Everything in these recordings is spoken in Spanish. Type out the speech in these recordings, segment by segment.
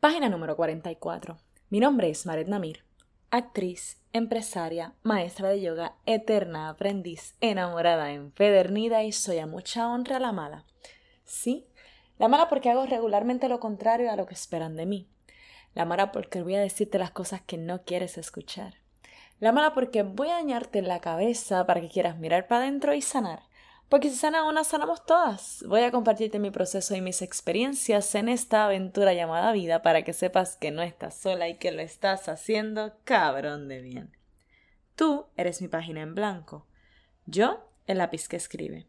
Página número 44. Mi nombre es Maret Namir, actriz, empresaria, maestra de yoga, eterna aprendiz, enamorada, empedernida y soy a mucha honra la mala. Sí, la mala porque hago regularmente lo contrario a lo que esperan de mí. La mala porque voy a decirte las cosas que no quieres escuchar. La mala porque voy a dañarte la cabeza para que quieras mirar para adentro y sanar. Porque si sana una, sanamos todas. Voy a compartirte mi proceso y mis experiencias en esta aventura llamada vida para que sepas que no estás sola y que lo estás haciendo cabrón de bien. Tú eres mi página en blanco. Yo, el lápiz que escribe.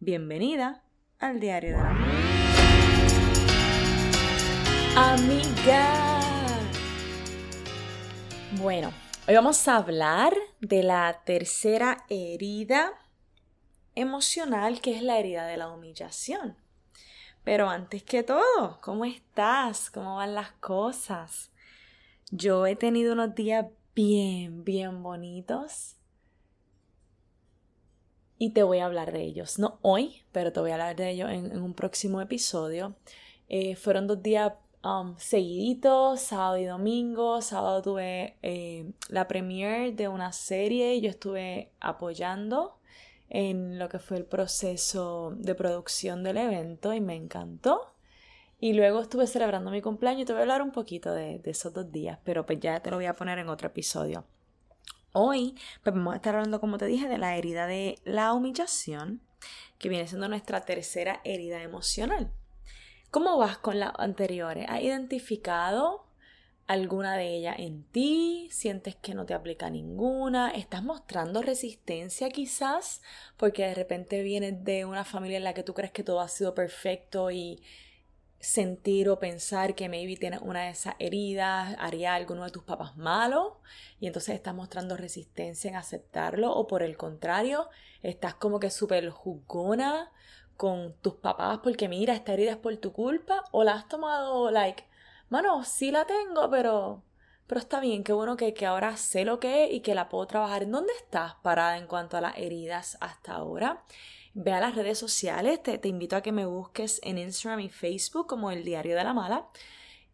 Bienvenida al diario de la Amiga. Bueno, hoy vamos a hablar de la tercera herida emocional que es la herida de la humillación. Pero antes que todo, ¿cómo estás? ¿Cómo van las cosas? Yo he tenido unos días bien, bien bonitos. Y te voy a hablar de ellos. No hoy, pero te voy a hablar de ellos en, un próximo episodio. Eh, fueron dos días um, seguiditos, sábado y domingo. Sábado tuve eh, la premiere de una serie y yo estuve apoyando en lo que fue el proceso de producción del evento y me encantó. Y luego estuve celebrando mi cumpleaños y te voy a hablar un poquito de, esos dos días, pero pues ya te lo voy a poner en otro episodio. Hoy pues vamos a estar hablando, como te dije, de la herida de la humillación, que viene siendo nuestra tercera herida emocional. ¿Cómo vas con las anteriores? ¿Has identificado alguna de ellas en ti, sientes que no te aplica ninguna, estás mostrando resistencia quizás porque de repente vienes de una familia en la que tú crees que todo ha sido perfecto y sentir o pensar que maybe tienes una de esas heridas, haría alguno de tus papás malo y entonces estás mostrando resistencia en aceptarlo o por el contrario, estás como que súper jugona con tus papás porque mira, esta herida es por tu culpa o la has tomado like mano, sí la tengo, pero, pero está bien, qué bueno que, que ahora sé lo que es y que la puedo trabajar. ¿En dónde estás parada en cuanto a las heridas hasta ahora? Ve a las redes sociales, te, te invito a que me busques en Instagram y Facebook como el Diario de la Mala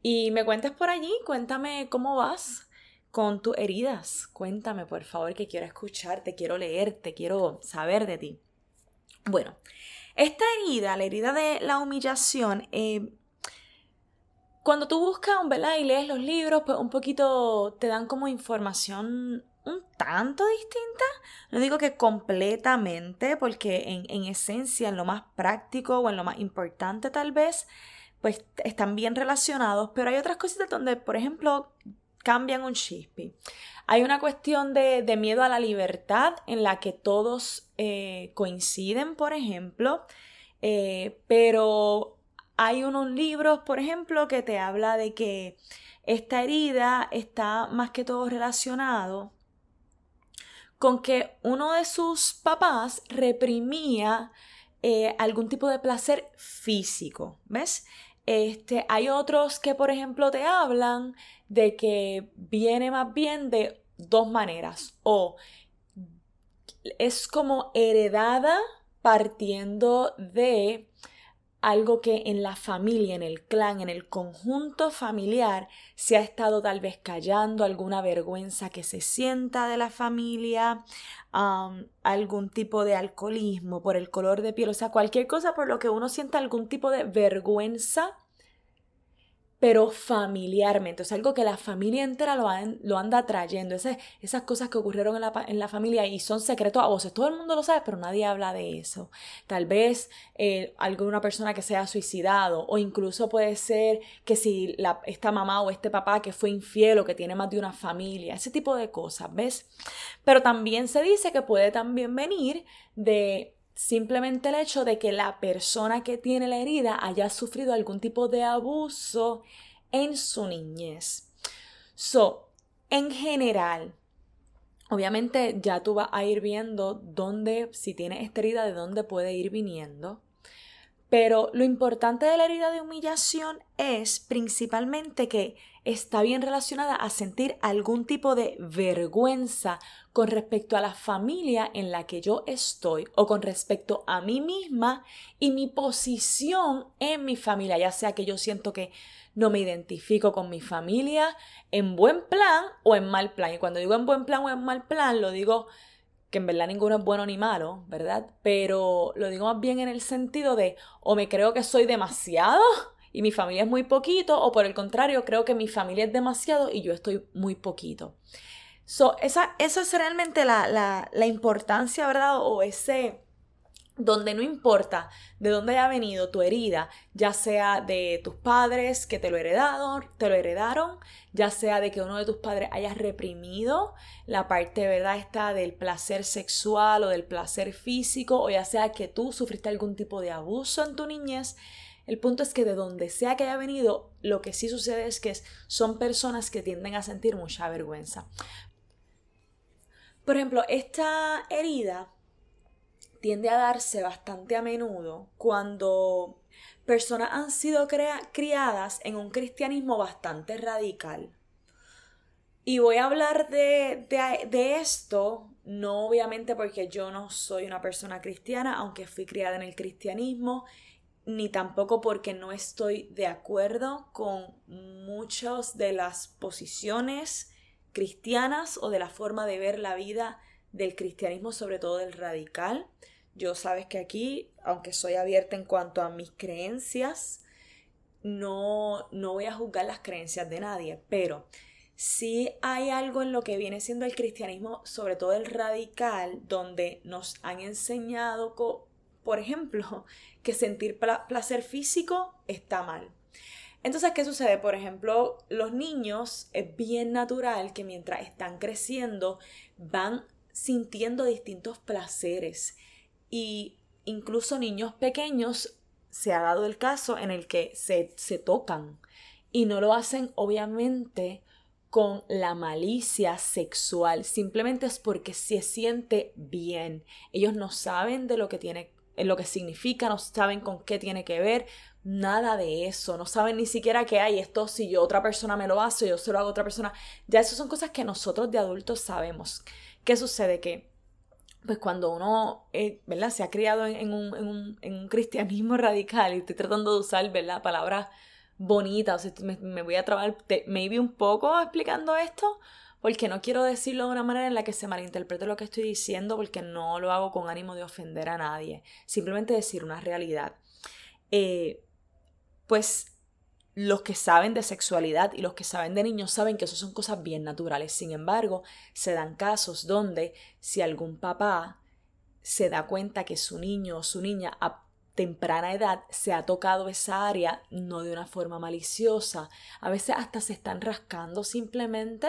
y me cuentes por allí, cuéntame cómo vas con tus heridas. Cuéntame, por favor, que quiero escucharte, quiero leerte, quiero saber de ti. Bueno, esta herida, la herida de la humillación, eh, cuando tú buscas, ¿verdad? Y lees los libros, pues un poquito te dan como información un tanto distinta. No digo que completamente, porque en, en, esencia, en lo más práctico o en lo más importante tal vez, pues están bien relacionados, pero hay otras cositas donde, por ejemplo, cambian un chispi. Hay una cuestión de, de miedo a la libertad en la que todos eh, coinciden, por ejemplo, eh, pero hay unos libros, por ejemplo, que te habla de que esta herida está más que todo relacionado con que uno de sus papás reprimía eh, algún tipo de placer físico, ¿ves? Este, hay otros que, por ejemplo, te hablan de que viene más bien de dos maneras, o es como heredada partiendo de algo que en la familia, en el clan, en el conjunto familiar se ha estado tal vez callando, alguna vergüenza que se sienta de la familia, algún tipo de alcoholismo por el color de piel, o sea, cualquier cosa por lo que uno sienta algún tipo de vergüenza pero familiarmente, o sea, algo que la familia entera lo, lo anda trayendo, esas, cosas que ocurrieron en la, en la, familia y son secretos a voces, todo el mundo lo sabe, pero nadie habla de eso. Tal vez eh, alguna persona que se haya suicidado, o incluso puede ser que si esta mamá o este papá que fue infiel o que tiene más de una familia, ese tipo de cosas, ¿ves? Pero también se dice que puede también venir de simplemente el hecho de que la persona que tiene la herida haya sufrido algún tipo de abuso en su niñez. So, en general, obviamente ya tú vas a ir viendo dónde, si tienes esta herida, de dónde puede ir viniendo. Pero lo importante de la herida de humillación es principalmente que está bien relacionada a sentir algún tipo de vergüenza con respecto a la familia en la que yo estoy o con respecto a mí misma y mi posición en mi familia, ya sea que yo siento que no me identifico con mi familia en buen plan o en mal plan. Y cuando digo en buen plan o en mal plan, lo digo que en verdad ninguno es bueno ni malo, ¿verdad? Pero lo digo más bien en el sentido de o me creo que soy demasiado y mi familia es muy poquito, o por el contrario, creo que mi familia es demasiado y yo estoy muy poquito. So, esa, esa es realmente la, la, la importancia, ¿verdad? O ese donde no importa de dónde haya venido tu herida, ya sea de tus padres que te lo heredaron, te lo heredaron, ya sea de que uno de tus padres haya reprimido la parte, ¿verdad? Esta del placer sexual o del placer físico, o ya sea que tú sufriste algún tipo de abuso en tu niñez. El punto es que de donde sea que haya venido, lo que sí sucede es que son personas que tienden a sentir mucha vergüenza. Por ejemplo, esta herida tiende a darse bastante a menudo cuando personas han sido criadas en un cristianismo bastante radical. Y voy a hablar de, de, esto, no obviamente porque yo no soy una persona cristiana, aunque fui criada en el cristianismo, ni tampoco porque no estoy de acuerdo con muchas de las posiciones cristianas o de la forma de ver la vida del cristianismo, sobre todo del radical. Yo sabes que aquí, aunque soy abierta en cuanto a mis creencias, no, no voy a juzgar las creencias de nadie, pero sí hay algo en lo que viene siendo el cristianismo, sobre todo el radical, donde nos han enseñado, por ejemplo, que sentir placer físico está mal. Entonces, ¿qué sucede? Por ejemplo, los niños es bien natural que mientras están creciendo van sintiendo distintos placeres y incluso niños pequeños se ha dado el caso en el que se, se tocan y no lo hacen obviamente con la malicia sexual, simplemente es porque se siente bien. Ellos no saben de lo que tiene lo que significa, no saben con qué tiene que ver, nada de eso, no saben ni siquiera que hay esto, si yo otra persona me lo hace, yo se lo hago a otra persona, ya eso son cosas que nosotros de adultos sabemos. ¿Qué sucede? Que pues cuando uno, eh, ¿verdad? Se ha criado en, un, cristianismo radical y estoy tratando de usar, ¿verdad? Palabras bonitas, o sea, me, voy a trabar maybe un poco explicando esto, porque no quiero decirlo de una manera en la que se malinterprete lo que estoy diciendo, porque no lo hago con ánimo de ofender a nadie, simplemente decir una realidad. Eh, pues los que saben de sexualidad y los que saben de niños saben que eso son cosas bien naturales. Sin embargo, se dan casos donde si algún papá se da cuenta que su niño o su niña a temprana edad se ha tocado esa área no de una forma maliciosa, a veces hasta se están rascando simplemente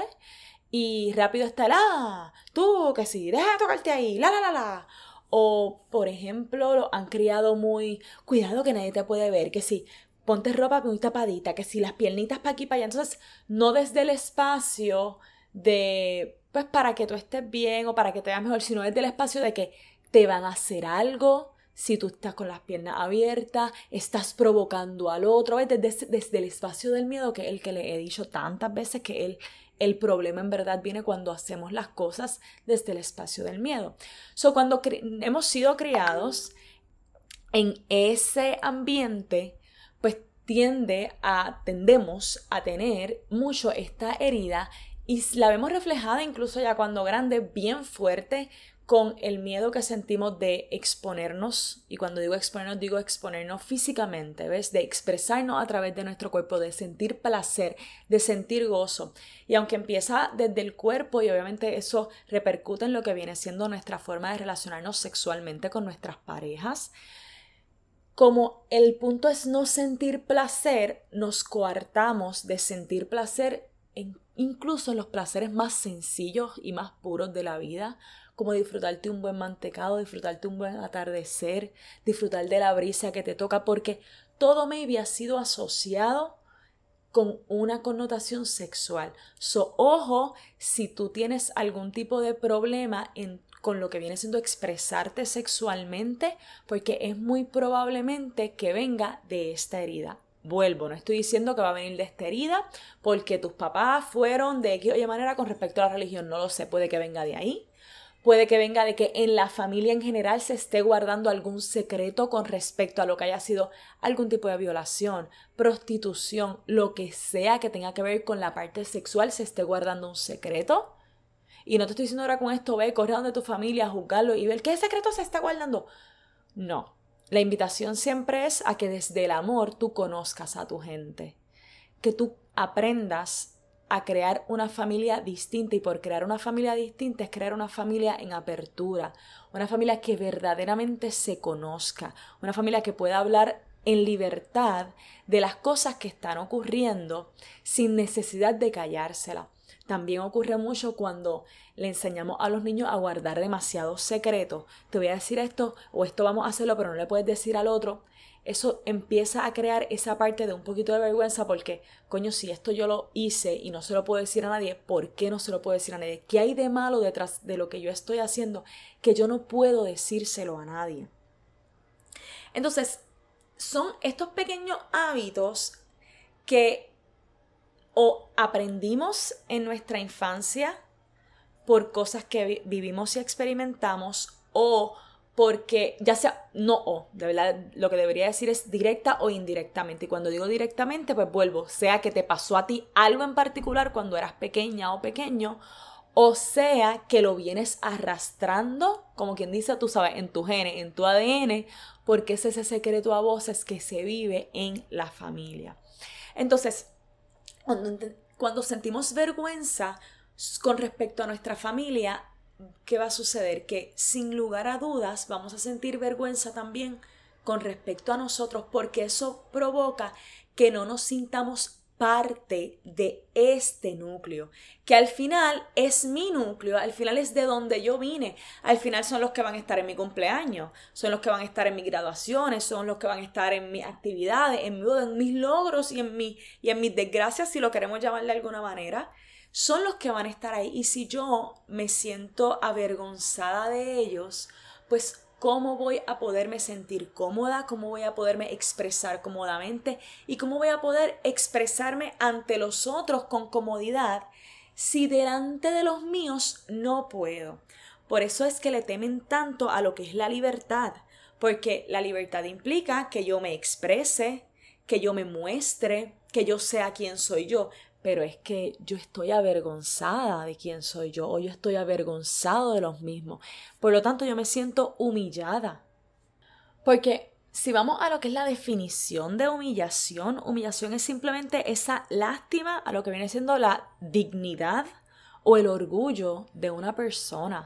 y rápido está el ah, tú que sí, deja de tocarte ahí, la la la la. O, por ejemplo, lo han criado muy, cuidado que nadie te puede ver, que sí, ponte ropa muy tapadita, que si las piernitas para aquí, para allá. Entonces, no desde el espacio de, pues para que tú estés bien o para que te veas mejor, sino desde el espacio de que te van a hacer algo. Si tú estás con las piernas abiertas, estás provocando al otro, Desde, desde el espacio del miedo, que es el que le he dicho tantas veces que el, el problema en verdad viene cuando hacemos las cosas desde el espacio del miedo. So, cuando hemos sido criados en ese ambiente, pues tiende a, tendemos a tener mucho esta herida y la vemos reflejada incluso ya cuando grande, bien fuerte, con el miedo que sentimos de exponernos, y cuando digo exponernos, digo exponernos físicamente, ¿ves? De expresarnos a través de nuestro cuerpo, de sentir placer, de sentir gozo. Y aunque empieza desde el cuerpo y obviamente eso repercute en lo que viene siendo nuestra forma de relacionarnos sexualmente con nuestras parejas, como el punto es no sentir placer, nos coartamos de sentir placer incluso en los placeres más sencillos y más puros de la vida, como disfrutarte un buen mantecado, disfrutarte un buen atardecer, disfrutar de la brisa que te toca, porque todo maybe ha sido asociado con una connotación sexual. So, ojo, si tú tienes algún tipo de problema con lo que viene siendo expresarte sexualmente, porque es muy probablemente que venga de esta herida. Vuelvo, no estoy diciendo que va a venir de esta herida porque tus papás fueron de X o Y manera con respecto a la religión, no lo sé, puede que venga de ahí. Puede que venga de que en la familia en general se esté guardando algún secreto con respecto a lo que haya sido algún tipo de violación, prostitución, lo que sea que tenga que ver con la parte sexual, se esté guardando un secreto. Y no te estoy diciendo ahora con esto, ve, corre a donde tu familia, juzgarlo y ver qué secreto se está guardando. No. La invitación siempre es a que desde el amor tú conozcas a tu gente. Que tú aprendas a crear una familia distinta y por crear una familia distinta es crear una familia en apertura, una familia que verdaderamente se conozca, una familia que pueda hablar en libertad de las cosas que están ocurriendo sin necesidad de callársela. También ocurre mucho cuando le enseñamos a los niños a guardar demasiados secretos. Te voy a decir esto o esto vamos a hacerlo, pero no le puedes decir al otro eso empieza a crear esa parte de un poquito de vergüenza porque, coño, si esto yo lo hice y no se lo puedo decir a nadie, ¿por qué no se lo puedo decir a nadie? ¿Qué hay de malo detrás de lo que yo estoy haciendo que yo no puedo decírselo a nadie? Entonces, son estos pequeños hábitos que o aprendimos en nuestra infancia por cosas que vivimos y experimentamos o porque ya sea, no o, de verdad lo que debería decir es directa o indirectamente. Y cuando digo directamente, pues vuelvo, sea que te pasó a ti algo en particular cuando eras pequeña o pequeño, o sea que lo vienes arrastrando, como quien dice, tú sabes, en tu gene, en tu ADN, porque es ese secreto a voces que se vive en la familia. Entonces, cuando, cuando sentimos vergüenza con respecto a nuestra familia, ¿qué va a suceder? Que sin lugar a dudas vamos a sentir vergüenza también con respecto a nosotros porque eso provoca que no nos sintamos parte de este núcleo, que al final es mi núcleo, al final es de donde yo vine, al final son los que van a estar en mi cumpleaños, son los que van a estar en mis graduaciones, son los que van a estar en mis actividades, en, en mis logros y en, mi, y en mis desgracias, si lo queremos llamar de alguna manera son los que van a estar ahí. Y si yo me siento avergonzada de ellos, pues cómo voy a poderme sentir cómoda, cómo voy a poderme expresar cómodamente y cómo voy a poder expresarme ante los otros con comodidad si delante de los míos no puedo. Por eso es que le temen tanto a lo que es la libertad, porque la libertad implica que yo me exprese, que yo me muestre, que yo sea quien soy yo, pero es que yo estoy avergonzada de quién soy yo o yo estoy avergonzado de los mismos. Por lo tanto, yo me siento humillada. Porque si vamos a lo que es la definición de humillación, humillación es simplemente esa lástima a lo que viene siendo la dignidad o el orgullo de una persona.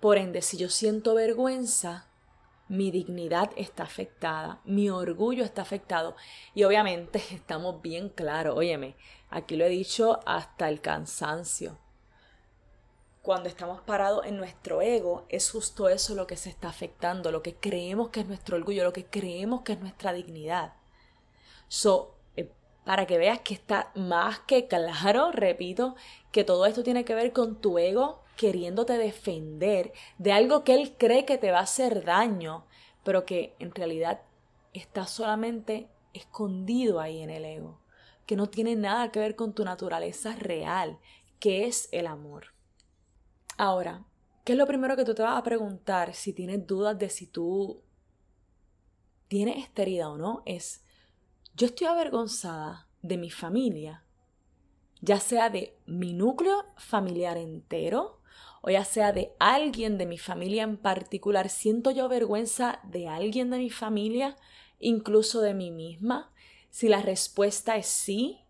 Por ende, si yo siento vergüenza, mi dignidad está afectada, mi orgullo está afectado. Y obviamente estamos bien claros, óyeme, aquí lo he dicho hasta el cansancio. Cuando estamos parados en nuestro ego, es justo eso lo que se está afectando, lo que creemos que es nuestro orgullo, lo que creemos que es nuestra dignidad. So, eh, para que veas que está más que claro, repito, que todo esto tiene que ver con tu ego queriéndote defender de algo que él cree que te va a hacer daño, pero que en realidad está solamente escondido ahí en el ego, que no tiene nada que ver con tu naturaleza real, que es el amor. Ahora, ¿qué es lo primero que tú te vas a preguntar si tienes dudas de si tú tienes esta herida o no? Es, yo estoy avergonzada de mi familia, ya sea de mi núcleo familiar entero, o ya sea de alguien de mi familia en particular, ¿siento yo vergüenza de alguien de mi familia, incluso de mí misma? Si la respuesta es sí,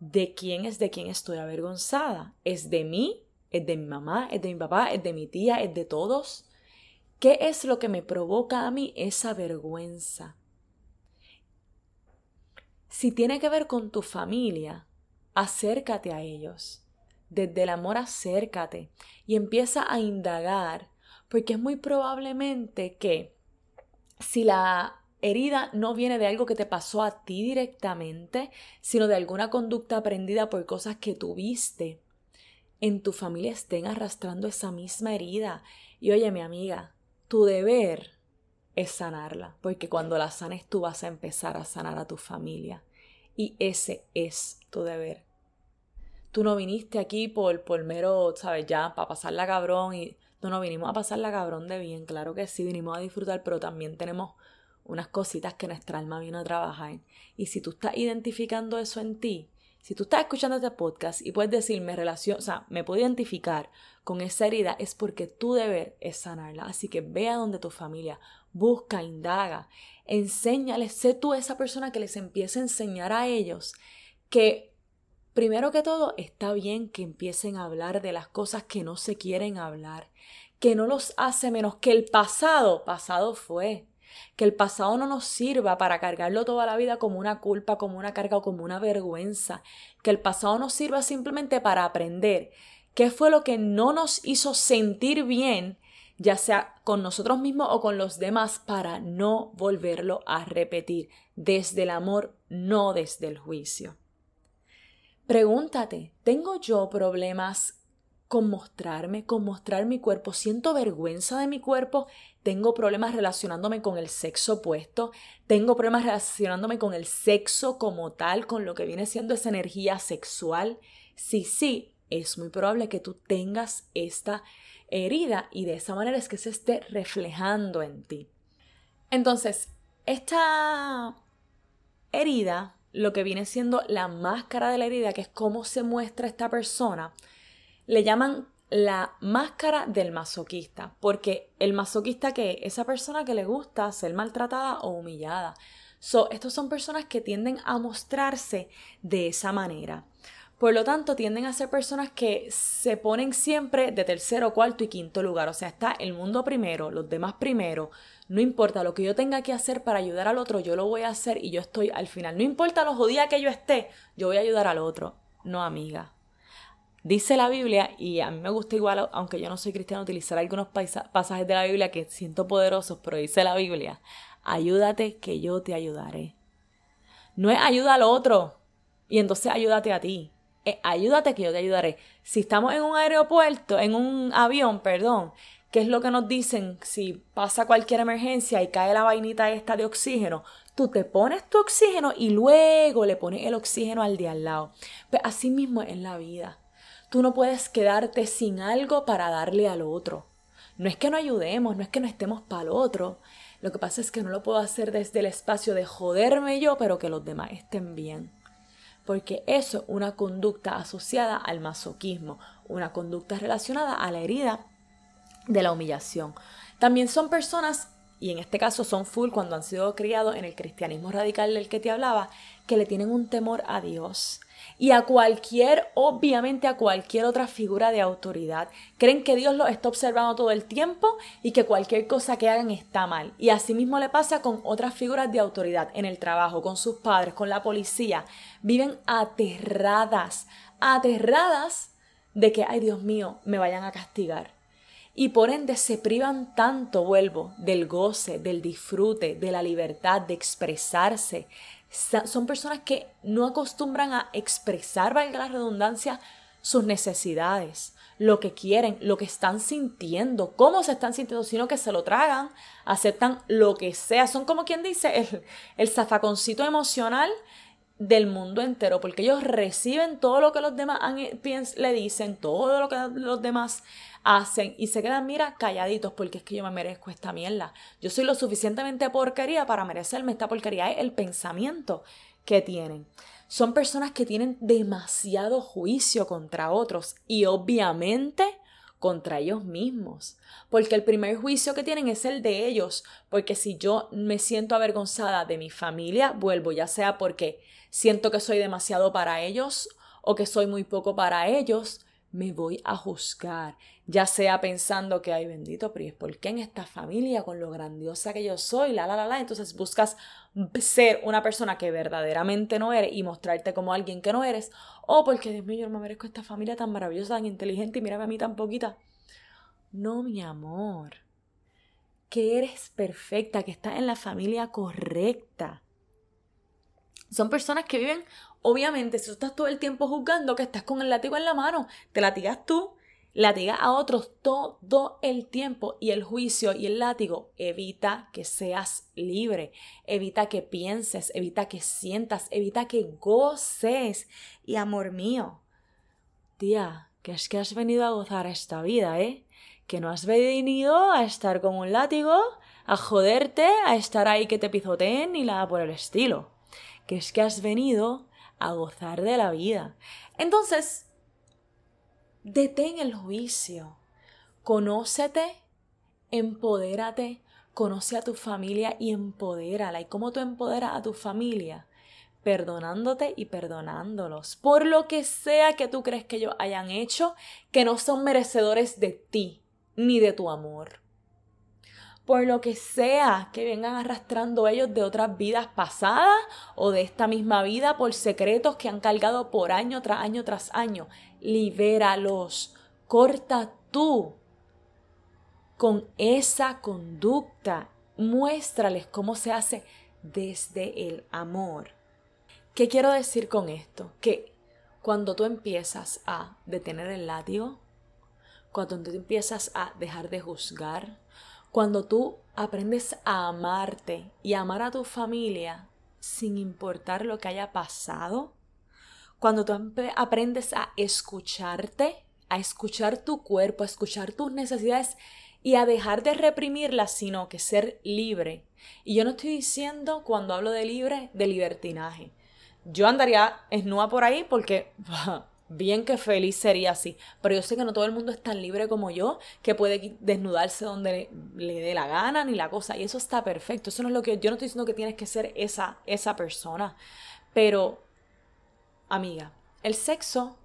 ¿de quién es de quién estoy avergonzada? ¿Es de mí? ¿Es de mi mamá? ¿Es de mi papá? ¿Es de mi tía? ¿Es de todos? ¿Qué es lo que me provoca a mí esa vergüenza? Si tiene que ver con tu familia, acércate a ellos desde el amor acércate y empieza a indagar, porque es muy probablemente que si la herida no viene de algo que te pasó a ti directamente, sino de alguna conducta aprendida por cosas que tuviste, en tu familia estén arrastrando esa misma herida. Y oye, mi amiga, tu deber es sanarla, porque cuando la sanes tú vas a empezar a sanar a tu familia. Y ese es tu deber. tú no viniste aquí por, por mero, ¿sabes? Ya, para pasarla cabrón y... No, no, vinimos a pasarla cabrón de bien, claro que sí, vinimos a disfrutar, pero también tenemos unas cositas que nuestra alma vino a trabajar. Y si tú estás identificando eso en ti, si tú estás escuchando este podcast y puedes decirme relación, o sea, me puedo identificar con esa herida, es porque tu deber es sanarla. Así que ve a donde tu familia, busca, indaga, enséñales, sé tú esa persona que les empiece a enseñar a ellos que primero que todo está bien que empiecen a hablar de las cosas que no se quieren hablar, que no los hace menos que el pasado, pasado fue que el pasado no nos sirva para cargarlo toda la vida como una culpa, como una carga o como una vergüenza, que el pasado nos sirva simplemente para aprender qué fue lo que no nos hizo sentir bien, ya sea con nosotros mismos o con los demás, para no volverlo a repetir desde el amor, no desde el juicio. Pregúntate, ¿tengo yo problemas con mostrarme, con mostrar mi cuerpo. Siento vergüenza de mi cuerpo, tengo problemas relacionándome con el sexo opuesto, tengo problemas relacionándome con el sexo como tal, con lo que viene siendo esa energía sexual. Sí, sí, es muy probable que tú tengas esta herida y de esa manera es que se esté reflejando en ti. Entonces, esta herida, lo que viene siendo la máscara de la herida, que es cómo se muestra esta persona, le llaman la máscara del masoquista, porque el masoquista que esa persona que le gusta ser maltratada o humillada. So, estos son personas que tienden a mostrarse de esa manera. Por lo tanto, tienden a ser personas que se ponen siempre de tercero, cuarto y quinto lugar. O sea, está el mundo primero, los demás primero. No importa lo que yo tenga que hacer para ayudar al otro, yo lo voy a hacer y yo estoy al final. No importa lo jodida que yo esté, yo voy a ayudar al otro. No, amiga. Dice la Biblia, y a mí me gusta igual, aunque yo no soy cristiano, utilizar algunos pasajes de la Biblia que siento poderosos, pero dice la Biblia, ayúdate que yo te ayudaré. No es ayuda al otro y entonces ayúdate a ti. Es ayúdate que yo te ayudaré. Si estamos en un aeropuerto, en un avión, perdón, ¿qué es lo que nos dicen si pasa cualquier emergencia y cae la vainita esta de oxígeno? Tú te pones tu oxígeno y luego le pones el oxígeno al de al lado. Pues así mismo es en la vida. Tú no puedes quedarte sin algo para darle al otro. No es que no ayudemos, no es que no estemos para el otro. Lo que pasa es que no lo puedo hacer desde el espacio de joderme yo, pero que los demás estén bien. Porque eso es una conducta asociada al masoquismo, una conducta relacionada a la herida de la humillación. También son personas, y en este caso son full cuando han sido criados en el cristianismo radical del que te hablaba, que le tienen un temor a Dios y a cualquier, obviamente a cualquier otra figura de autoridad. Creen que Dios los está observando todo el tiempo y que cualquier cosa que hagan está mal. Y así mismo le pasa con otras figuras de autoridad en el trabajo, con sus padres, con la policía. Viven aterradas, aterradas de que, ay Dios mío, me vayan a castigar. Y por ende se privan tanto, vuelvo, del goce, del disfrute, de la libertad, de expresarse, son personas que no acostumbran a expresar, valga la redundancia, sus necesidades, lo que quieren, lo que están sintiendo, cómo se están sintiendo, sino que se lo tragan, aceptan lo que sea. Son como quien dice el, el zafaconcito emocional del mundo entero, porque ellos reciben todo lo que los demás le dicen, todo lo que los demás hacen y se quedan, mira, calladitos porque es que yo me merezco esta mierda. Yo soy lo suficientemente porquería para merecerme esta porquería. Es el pensamiento que tienen. Son personas que tienen demasiado juicio contra otros y obviamente contra ellos mismos. Porque el primer juicio que tienen es el de ellos. Porque si yo me siento avergonzada de mi familia, vuelvo ya sea porque siento que soy demasiado para ellos o que soy muy poco para ellos, me voy a juzgar, ya sea pensando que, ay bendito, pero ¿es por qué en esta familia, con lo grandiosa que yo soy, la, la, la, la? Entonces buscas ser una persona que verdaderamente no eres y mostrarte como alguien que no eres, o porque, Dios mío, yo no me merezco esta familia tan maravillosa, tan inteligente y mírame a mí tan poquita. No, mi amor, que eres perfecta, que estás en la familia correcta. Son personas que viven Obviamente, si tú estás todo el tiempo juzgando que estás con el látigo en la mano, te latigas tú, latigas a otros todo el tiempo y el juicio y el látigo evita que seas libre, evita que pienses, evita que sientas, evita que goces. Y amor mío, tía, que es que has venido a gozar esta vida, ¿eh? Que no has venido a estar con un látigo, a joderte, a estar ahí que te pisoteen ni nada por el estilo. Que es que has venido a gozar de la vida. Entonces, detén el juicio. Conócete, empodérate, conoce a tu familia y empodérala. ¿Y cómo tú empoderas a tu familia? Perdonándote y perdonándolos por lo que sea que tú crees que ellos hayan hecho, que no son merecedores de ti ni de tu amor. Por lo que sea que vengan arrastrando ellos de otras vidas pasadas o de esta misma vida por secretos que han cargado por año tras año tras año. Libéralos. Corta tú con esa conducta. Muéstrales cómo se hace desde el amor. ¿Qué quiero decir con esto? Que cuando tú empiezas a detener el látigo, cuando tú empiezas a dejar de juzgar, cuando tú aprendes a amarte y amar a tu familia sin importar lo que haya pasado, cuando tú aprendes a escucharte, a escuchar tu cuerpo, a escuchar tus necesidades y a dejar de reprimirlas, sino que ser libre. Y yo no estoy diciendo cuando hablo de libre, de libertinaje. Yo andaría esnúa por ahí porque bien que feliz sería así. Pero yo sé que no todo el mundo es tan libre como yo, que puede desnudarse donde le, dé la gana ni la cosa. Y eso está perfecto. Eso no es lo que yo no estoy diciendo que tienes que ser esa, esa persona. Pero, amiga, el sexo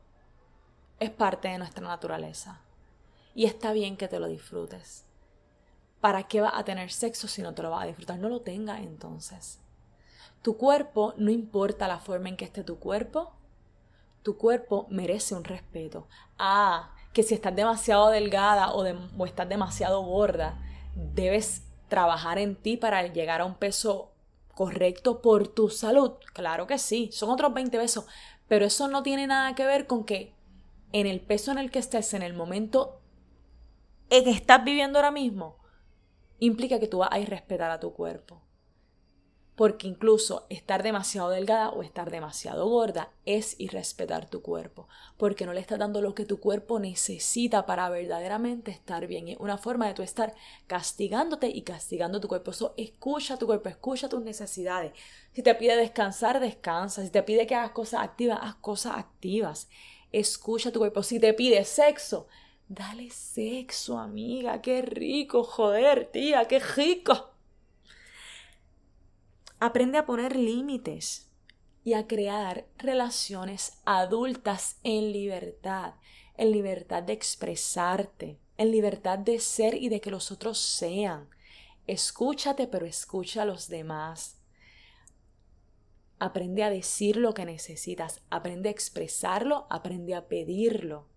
es parte de nuestra naturaleza y está bien que te lo disfrutes. ¿Para qué vas a tener sexo si no te lo vas a disfrutar? No lo tengas entonces. Tu cuerpo, no importa la forma en que esté tu cuerpo, tu cuerpo merece un respeto. Ah, que si estás demasiado delgada o, estás demasiado gorda, debes trabajar en ti para llegar a un peso correcto por tu salud. Claro que sí, son otros 20 pesos, pero eso no tiene nada que ver con que en el peso en el que estés en el momento en que estás viviendo ahora mismo, implica que tú vas a respetar a tu cuerpo. Porque incluso estar demasiado delgada o estar demasiado gorda es irrespetar tu cuerpo, porque no le estás dando lo que tu cuerpo necesita para verdaderamente estar bien. Es una forma de tú estar castigándote y castigando tu cuerpo. Eso escucha tu cuerpo, escucha tus necesidades. Si te pide descansar, descansa. Si te pide que hagas cosas activas, haz cosas activas. Escucha tu cuerpo. Si te pide sexo, Dale sexo, amiga, qué rico, joder, tía, qué rico. Aprende a poner límites y a crear relaciones adultas en libertad, en libertad de expresarte, en libertad de ser y de que los otros sean. Escúchate, pero escucha a los demás. Aprende a decir lo que necesitas, aprende a expresarlo, aprende a pedirlo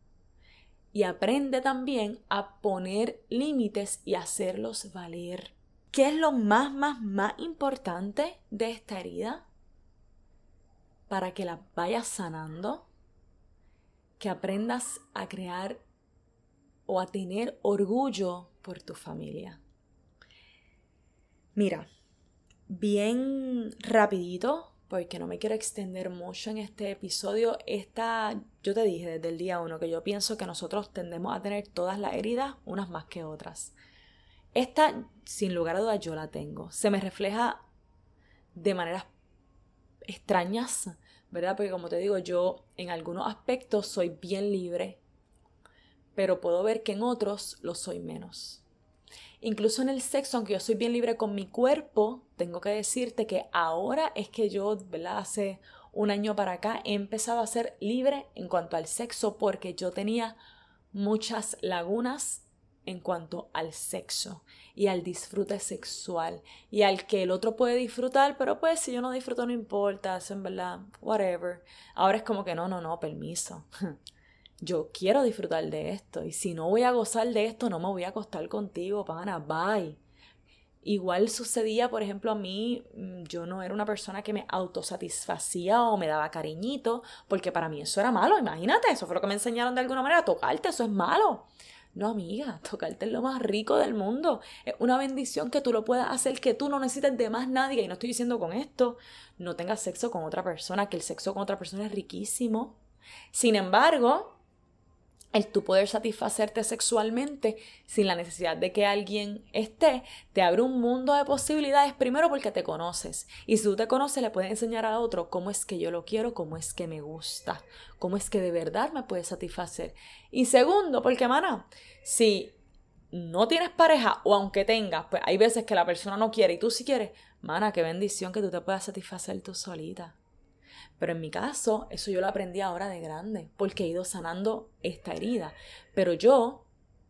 y aprende también a poner límites y hacerlos valer. ¿Qué es lo más, más, más importante de esta herida? Para que la vayas sanando, que aprendas a crear o a tener orgullo por tu familia. Mira, bien rapidito, porque no me quiero extender mucho en este episodio. Esta, yo te dije desde el día uno que yo pienso que nosotros tendemos a tener todas las heridas, unas más que otras. Esta, sin lugar a dudas, yo la tengo. Se me refleja de maneras extrañas, ¿verdad? Porque como te digo, yo en algunos aspectos soy bien libre, pero puedo ver que en otros lo soy menos. Incluso en el sexo, aunque yo soy bien libre con mi cuerpo, tengo que decirte que ahora es que yo, ¿verdad? Hace un año para acá he empezado a ser libre en cuanto al sexo porque yo tenía muchas lagunas en cuanto al sexo y al disfrute sexual y al que el otro puede disfrutar, pero pues si yo no disfruto no importa, en verdad, whatever. Ahora es como que no, no, no, permiso. yo quiero disfrutar de esto y si no voy a gozar de esto, no me voy a acostar contigo, pana, bye. Igual sucedía, por ejemplo, a mí, mm, yo no era una persona que me autosatisfacía o me daba cariñito, porque para mí eso era malo, imagínate, eso fue lo que me enseñaron de alguna manera, tocarte, eso es malo. No, amiga, tocarte es lo más rico del mundo. Es una bendición que tú lo puedas hacer, que tú no necesites de más nadie. Y no estoy diciendo con esto, no tengas sexo con otra persona, que el sexo con otra persona es riquísimo. Sin embargo, el tú poder satisfacerte sexualmente sin la necesidad de que alguien esté, te abre un mundo de posibilidades, primero porque te conoces. Y si tú te conoces, le puedes enseñar a otro cómo es que yo lo quiero, cómo es que me gusta, cómo es que de verdad me puede satisfacer. Y segundo, porque, mana, si no tienes pareja o aunque tengas, pues hay veces que la persona no quiere y tú sí quieres, mana, qué bendición que tú te puedas satisfacer tú solita. Pero en mi caso, eso yo lo aprendí ahora de grande, porque he ido sanando esta herida. Pero yo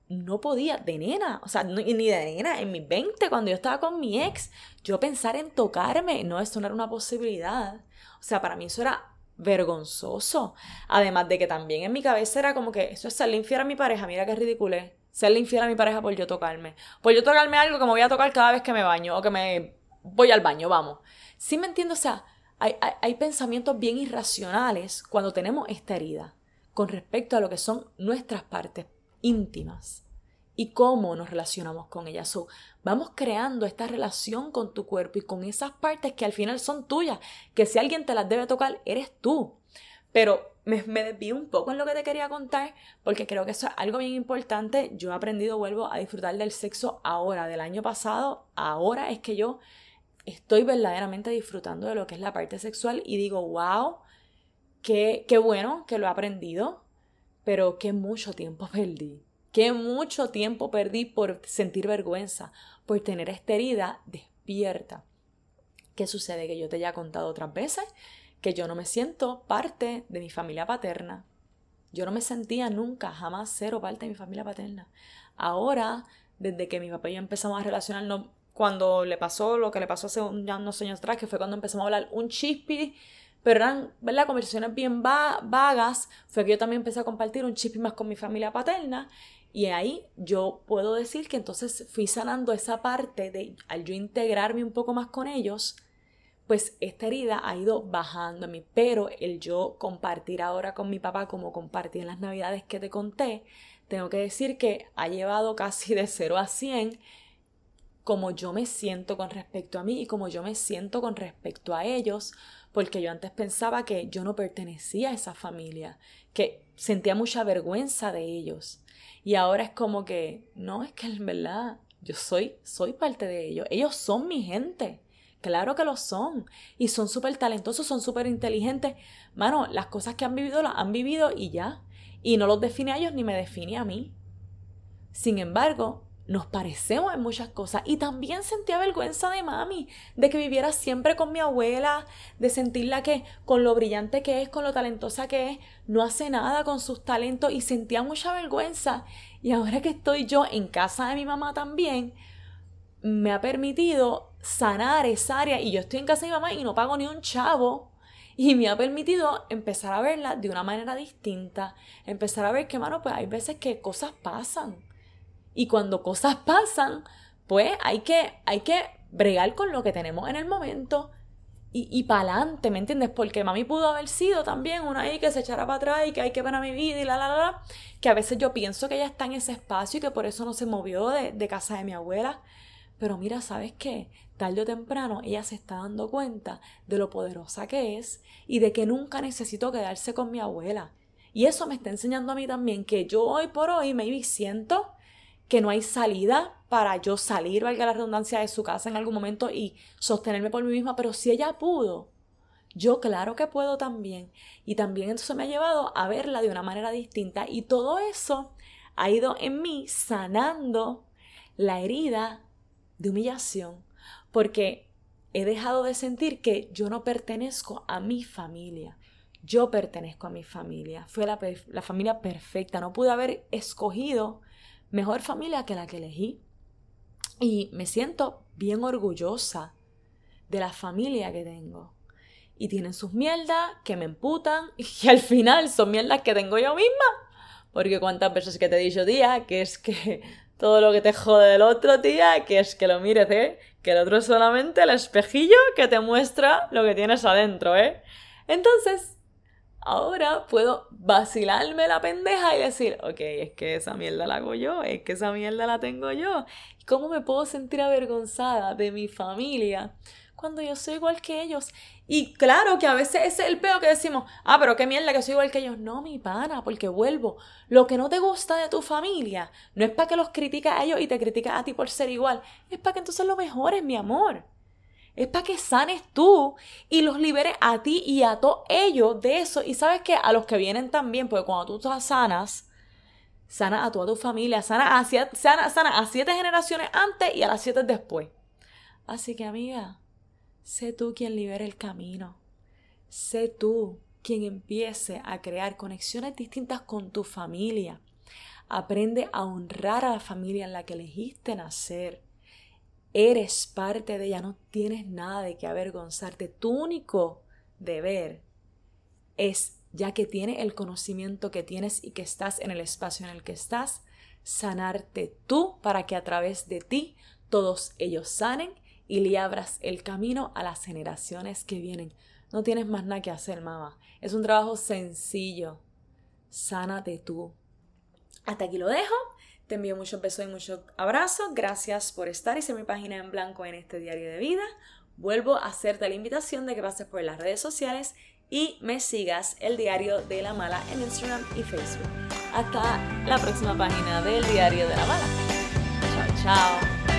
no podía, de nena, o sea, ni de nena, en mis 20, cuando yo estaba con mi ex, yo pensar en tocarme, no, eso no era una posibilidad. O sea, para mí eso era vergonzoso. Además de que también en mi cabeza era como que eso es serle infiel a mi pareja, mira qué ridículo es. Serle infiel a mi pareja por yo tocarme. Por yo tocarme algo que me voy a tocar cada vez que me baño o que me voy al baño, vamos. ¿Sí me entiendo? O sea, hay, pensamientos bien irracionales cuando tenemos esta herida con respecto a lo que son nuestras partes íntimas y cómo nos relacionamos con ellas. vamos creando esta relación con tu cuerpo y con esas partes que al final son tuyas, que si alguien te las debe tocar, eres tú. Pero me, me desvío un poco en lo que te quería contar, porque creo que eso es algo bien importante. Yo he aprendido, vuelvo a disfrutar del sexo ahora, del año pasado, ahora es que yo estoy verdaderamente disfrutando de lo que es la parte sexual y digo, wow, qué, qué bueno que lo he aprendido, pero qué mucho tiempo perdí. Qué mucho tiempo perdí por sentir vergüenza, por tener esta herida despierta. ¿Qué sucede? Que yo te haya contado otras veces que yo no me siento parte de mi familia paterna. Yo no me sentía nunca, jamás cero parte de mi familia paterna. Ahora, desde que mi papá y yo empezamos a relacionarnos cuando le pasó lo que le pasó hace unos años atrás, que fue cuando empezamos a hablar un chispi, pero eran, ¿verdad? Conversaciones bien vagas, fue que yo también empecé a compartir un chispi más con mi familia paterna. Y ahí yo puedo decir que entonces fui sanando esa parte de, al yo integrarme un poco más con ellos, pues esta herida ha ido bajando a mí. Pero el yo compartir ahora con mi papá, como compartí en las navidades que te conté, tengo que decir que ha llevado casi de 0 a 100 como yo me siento con respecto a mí y como yo me siento con respecto a ellos, porque yo antes pensaba que yo no pertenecía a esa familia, que sentía mucha vergüenza de ellos. Y ahora es como que, no, es que en verdad yo soy, soy parte de ellos. Ellos son mi gente. Claro que lo son. Y son súper talentosos, son súper inteligentes. Mano, las cosas que han vivido las han vivido y ya. Y no los define a ellos ni me define a mí. Sin embargo, nos parecemos en muchas cosas. Y también sentía vergüenza de mami, de que viviera siempre con mi abuela, de sentirla que con lo brillante que es, con lo talentosa que es, no hace nada con sus talentos. Y sentía mucha vergüenza. Y ahora que estoy yo en casa de mi mamá también, me ha permitido sanar esa área. Y yo estoy en casa de mi mamá y no pago ni un chavo. Y me ha permitido empezar a verla de una manera distinta, empezar a ver que, mano, pues hay veces que cosas pasan y cuando cosas pasan, pues hay que, hay que bregar con lo que tenemos en el momento y, y para adelante, ¿me entiendes? Porque mami pudo haber sido también una ahí que se echara para atrás y que hay que ver a mi vida y la, la, la, la, que a veces yo pienso que ella está en ese espacio y que por eso no se movió de, de casa de mi abuela. Pero mira, ¿sabes qué? Tarde o temprano ella se está dando cuenta de lo poderosa que es y de que nunca necesito quedarse con mi abuela. Y eso me está enseñando a mí también que yo hoy por hoy me siento que no hay salida para yo salir, valga la redundancia, de su casa en algún momento y sostenerme por mí misma, pero si ella pudo, yo claro que puedo también. Y también eso me ha llevado a verla de una manera distinta y todo eso ha ido en mí sanando la herida de humillación, porque he dejado de sentir que yo no pertenezco a mi familia. Yo pertenezco a mi familia. Fue la, la familia perfecta. No pude haber escogido mejor familia que la que elegí. Y me siento bien orgullosa de la familia que tengo. Y tienen sus mierdas que me emputan y al final son mierdas que tengo yo misma. Porque cuántas veces que te he dicho, tía, que es que todo lo que te jode del otro, tía, que es que lo mires, ¿eh? Que el otro es solamente el espejillo que te muestra lo que tienes adentro, ¿eh? Entonces, ahora puedo vacilarme la pendeja y decir, ok, es que esa mierda la hago yo, es que esa mierda la tengo yo. ¿Cómo me puedo sentir avergonzada de mi familia cuando yo soy igual que ellos. Y claro que a veces es el peo que decimos, ah, pero qué mierda que soy igual que ellos. No, mi pana, porque vuelvo. Lo que no te gusta de tu familia no es para que los criticas a ellos y te criticas a ti por ser igual. Es para que entonces lo mejores, mi amor. Es para que sanes tú y los liberes a ti y a todos ellos de eso. Y sabes que a los que vienen también, porque cuando tú sanas, sana a toda tu familia, sana a, sana, sana a siete generaciones antes y a las siete después. Así que amiga, sé tú quien libere el camino. Sé tú quien empiece a crear conexiones distintas con tu familia. Aprende a honrar a la familia en la que elegiste nacer. Eres parte de ella, no tienes nada de qué avergonzarte. Tu único deber es, ya que tienes el conocimiento que tienes y que estás en el espacio en el que estás, sanarte tú para que a través de ti todos ellos sanen y le abras el camino a las generaciones que vienen. No tienes más nada que hacer, mamá. Es un trabajo sencillo. Sánate tú. Hasta aquí lo dejo. Te envío muchos besos y muchos abrazos. Gracias por estar y ser mi página en blanco en este diario de vida. Vuelvo a hacerte la invitación de que pases por las redes sociales y me sigas el diario de la mala en Instagram y Facebook. Hasta la próxima página del diario de la mala. Chao, chao.